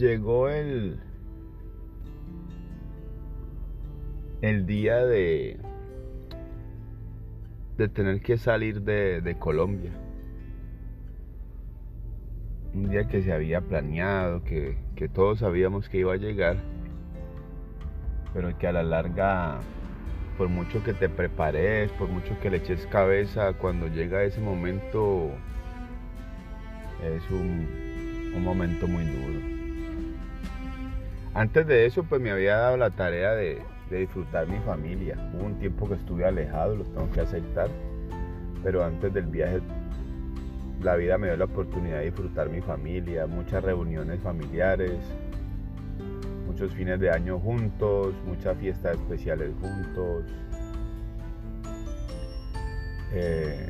llegó el, el día de, de tener que salir de, de Colombia. Un día que se había planeado, que, que todos sabíamos que iba a llegar, pero que a la larga, por mucho que te prepares, por mucho que le eches cabeza, cuando llega ese momento es un, un momento muy duro. Antes de eso, pues me había dado la tarea de, disfrutar mi familia. Hubo un tiempo que estuve alejado, lo tengo que aceptar, pero antes del viaje la vida me dio la oportunidad de disfrutar mi familia, muchas reuniones familiares, muchos fines de año juntos, muchas fiestas especiales juntos. Eh,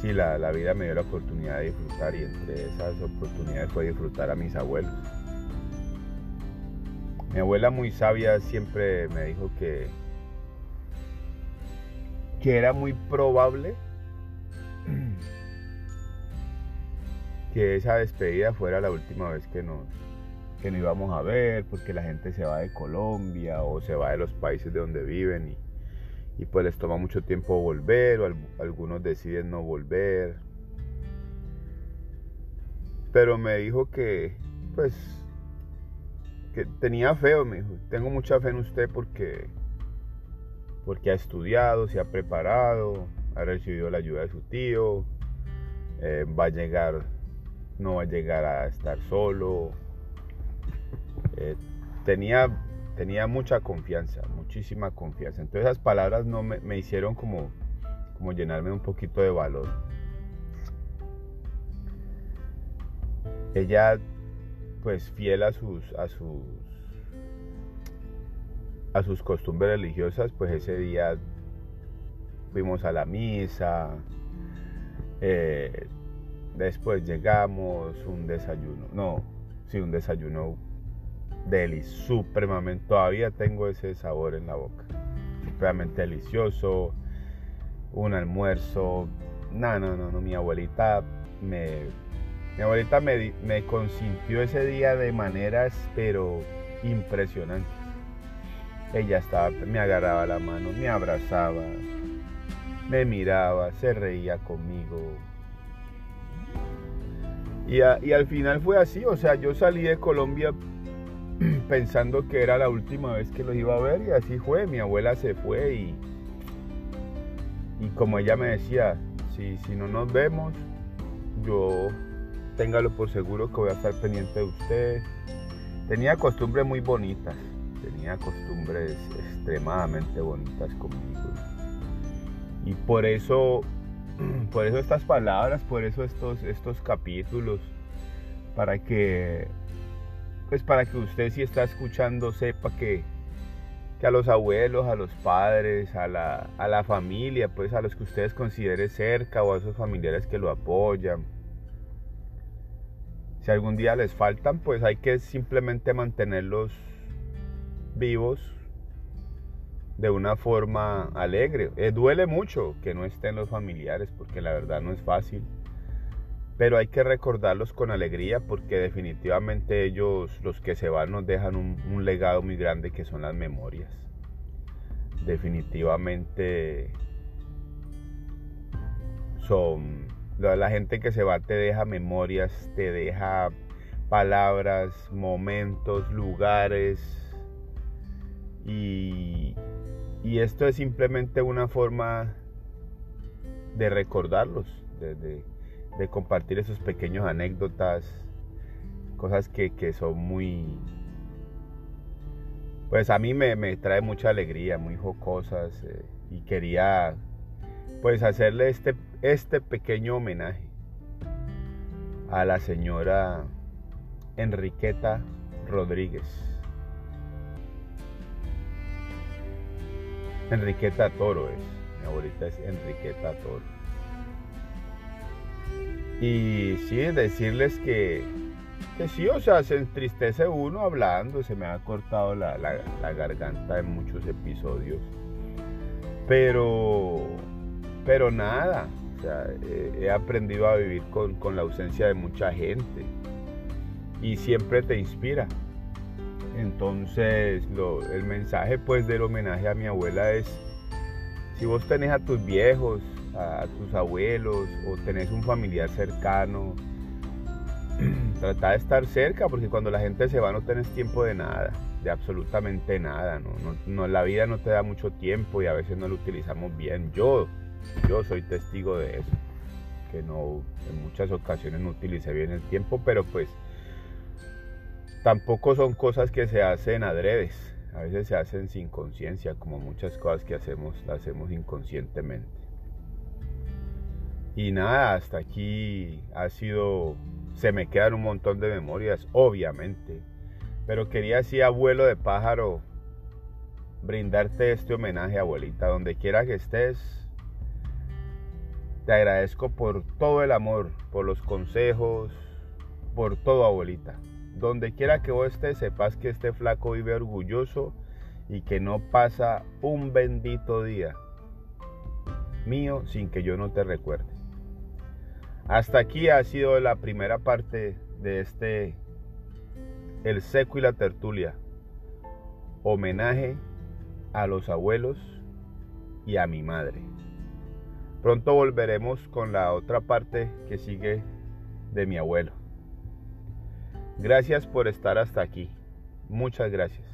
sí, la, vida me dio la oportunidad de disfrutar y entre esas oportunidades fue disfrutar a mis abuelos. Mi abuela muy sabia siempre me dijo que, que era muy probable que esa despedida fuera la última vez que nos, que nos íbamos a ver, porque la gente se va de Colombia o se va de los países de donde viven y, pues les toma mucho tiempo volver o al, algunos deciden no volver. Pero me dijo que, pues, que tenía fe, me dijo, tengo mucha fe en usted porque, porque ha estudiado, se ha preparado, ha recibido la ayuda de su tío, eh, va a llegar, no va a llegar a estar solo. Eh, tenía, tenía mucha confianza, muchísima confianza. Entonces esas palabras no me, me hicieron como, como llenarme un poquito de valor. Ella, pues fiel a sus, a sus, a sus costumbres religiosas, pues ese día fuimos a la misa, eh, después llegamos, un desayuno, no, sí, un desayuno deli, supremamente, todavía tengo ese sabor en la boca, supremamente delicioso, un almuerzo, no, no, no, no, mi abuelita me, mi abuelita me, consintió ese día de maneras, pero impresionantes. Ella estaba, me agarraba la mano, me abrazaba, me miraba, se reía conmigo. Y, al final fue así, o sea, yo salí de Colombia pensando que era la última vez que los iba a ver y así fue, mi abuela se fue y, y como ella me decía, si no nos vemos, yo téngalo por seguro que voy a estar pendiente de usted. Tenía costumbres muy bonitas, tenía costumbres extremadamente bonitas conmigo. Y por eso, por eso estas palabras, por eso estos, estos capítulos, para que, pues para que usted si está escuchando sepa que, que a los abuelos, a los padres, a la, a la familia, pues a los que ustedes consideren cerca o a esos familiares que lo apoyan, si algún día les faltan, pues hay que simplemente mantenerlos vivos de una forma alegre. Eh, duele mucho que no estén los familiares porque la verdad no es fácil. Pero hay que recordarlos con alegría porque definitivamente ellos, los que se van, nos dejan un, un legado muy grande que son las memorias. Definitivamente son la gente que se va te deja memorias, te deja palabras, momentos, lugares. Y, y esto es simplemente una forma de recordarlos, de, de, compartir esos pequeños anécdotas, cosas que, que, son muy... Pues a mí me, me trae mucha alegría, muy jocosas eh, y quería pues hacerle este, este pequeño homenaje a la señora Enriqueta Rodríguez. Enriqueta Toro es, mi abuelita es Enriqueta Toro. Y sí, decirles que, que sí, o sea, se entristece uno hablando, se me ha cortado la, la, la garganta en muchos episodios. Pero pero nada, o sea, he aprendido a vivir con, con, la ausencia de mucha gente y siempre te inspira, Entonces, el mensaje pues del homenaje a mi abuela es, si vos tenés a tus viejos, a tus abuelos o tenés un familiar cercano, trata de estar cerca porque cuando la gente se va no tenés tiempo de nada, de absolutamente nada. ¿no? la vida no te da mucho tiempo y a veces no lo utilizamos bien. Yo, yo soy testigo de eso, que no en muchas ocasiones no utilicé bien el tiempo, pero pues tampoco son cosas que se hacen adredes. A veces se hacen sin conciencia, como muchas cosas que hacemos, las hacemos inconscientemente. Y nada, hasta aquí ha sido, se me quedan un montón de memorias, obviamente. Pero quería así, abuelo de pájaro, brindarte este homenaje, abuelita, donde quiera que estés. Te agradezco por todo el amor, por los consejos, por todo, abuelita. Donde quiera que vos estés, sepas que este flaco vive orgulloso y que no pasa un bendito día mío sin que yo no te recuerde. Hasta aquí ha sido la primera parte de este El seco y la tertulia. Homenaje a los abuelos y a mi madre. Pronto volveremos con la otra parte que sigue de mi abuelo. Gracias por estar hasta aquí. Muchas gracias.